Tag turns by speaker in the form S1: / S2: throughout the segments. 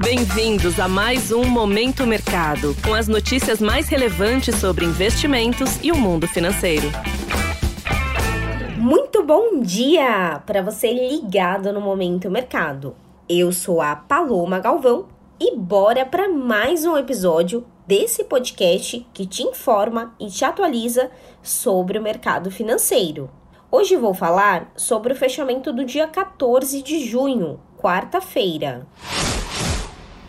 S1: Bem-vindos a mais um Momento Mercado, com as notícias mais relevantes sobre investimentos e o mundo financeiro.
S2: Muito bom dia para você ligado no Momento Mercado. Eu sou a Paloma Galvão e bora para mais um episódio desse podcast que te informa e te atualiza sobre o mercado financeiro. Hoje vou falar sobre o fechamento do dia 14 de junho, quarta-feira.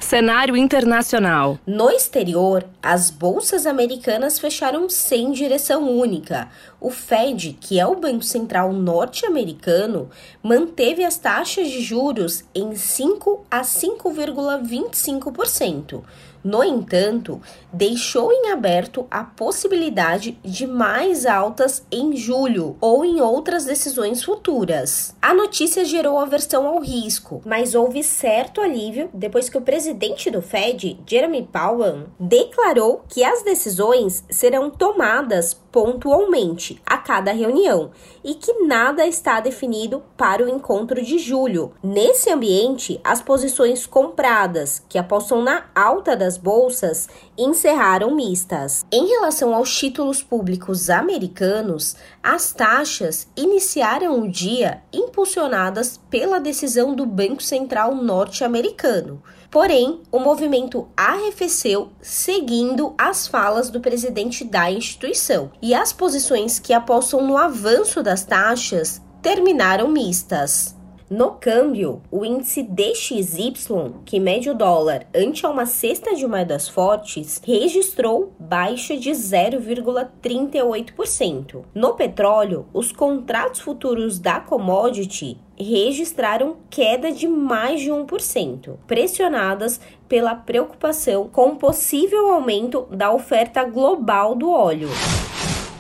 S1: Cenário internacional.
S2: No exterior, as bolsas americanas fecharam sem direção única. O Fed, que é o Banco Central norte-americano, manteve as taxas de juros em 5 a 5,25%. No entanto, deixou em aberto a possibilidade de mais altas em julho ou em outras decisões futuras. A notícia gerou aversão ao risco, mas houve certo alívio depois que o presidente do Fed, Jeremy Powell, declarou que as decisões serão tomadas pontualmente a cada reunião e que nada está definido para o encontro de julho. Nesse ambiente, as posições compradas, que apostam na alta das bolsas, encerraram mistas. Em relação aos títulos públicos americanos, as taxas iniciaram o dia impulsionadas pela decisão do Banco Central norte-americano. Porém, o movimento arrefeceu seguindo as falas do presidente da instituição, e as posições que apostam no avanço das taxas terminaram mistas. No câmbio, o índice DXY, que mede o dólar ante uma cesta de moedas fortes, registrou baixa de 0,38%. No petróleo, os contratos futuros da commodity registraram queda de mais de 1%, pressionadas pela preocupação com o possível aumento da oferta global do óleo.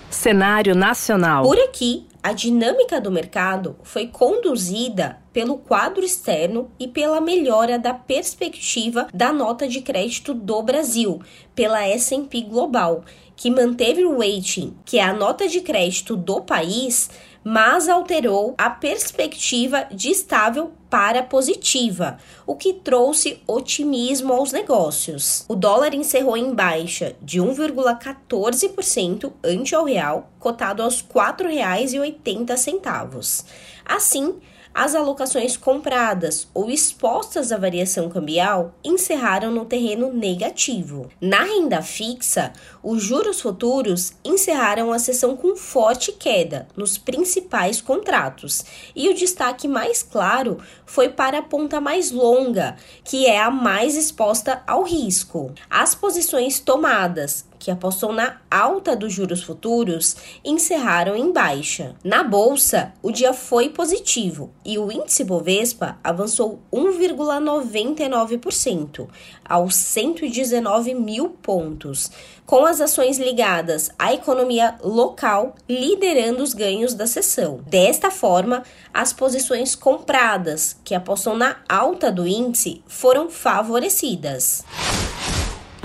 S1: Cenário nacional.
S2: Por aqui, a dinâmica do mercado foi conduzida pelo quadro externo e pela melhora da perspectiva da nota de crédito do Brasil pela S&P Global, que manteve o rating, que é a nota de crédito do país, mas alterou a perspectiva de estável para positiva, o que trouxe otimismo aos negócios. O dólar encerrou em baixa de 1,14% ante ao real, cotado aos R$ 4,80. Assim, as alocações compradas ou expostas à variação cambial encerraram no terreno negativo. Na renda fixa, os juros futuros encerraram a sessão com forte queda nos principais contratos, e o destaque mais claro foi para a ponta mais longa, que é a mais exposta ao risco. As posições tomadas que apostou na alta dos juros futuros, encerraram em baixa. Na bolsa, o dia foi positivo e o índice Bovespa avançou 1,99% aos 119 mil pontos, com as ações ligadas à economia local liderando os ganhos da sessão. Desta forma, as posições compradas, que apostam na alta do índice, foram favorecidas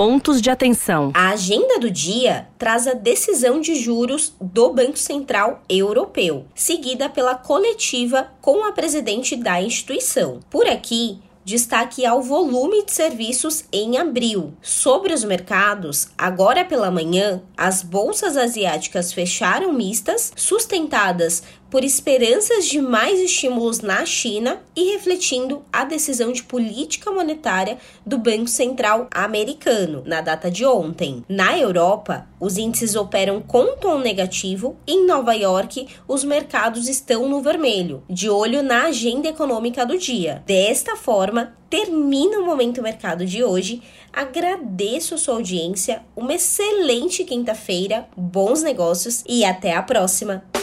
S1: pontos de atenção.
S2: A agenda do dia traz a decisão de juros do Banco Central Europeu, seguida pela coletiva com a presidente da instituição. Por aqui, destaque ao volume de serviços em abril. Sobre os mercados, agora pela manhã, as bolsas asiáticas fecharam mistas, sustentadas por esperanças de mais estímulos na China e refletindo a decisão de política monetária do Banco Central americano na data de ontem. Na Europa, os índices operam com tom negativo. Em Nova York, os mercados estão no vermelho, de olho na agenda econômica do dia. Desta forma, termina o Momento Mercado de hoje. Agradeço a sua audiência, uma excelente quinta-feira, bons negócios e até a próxima!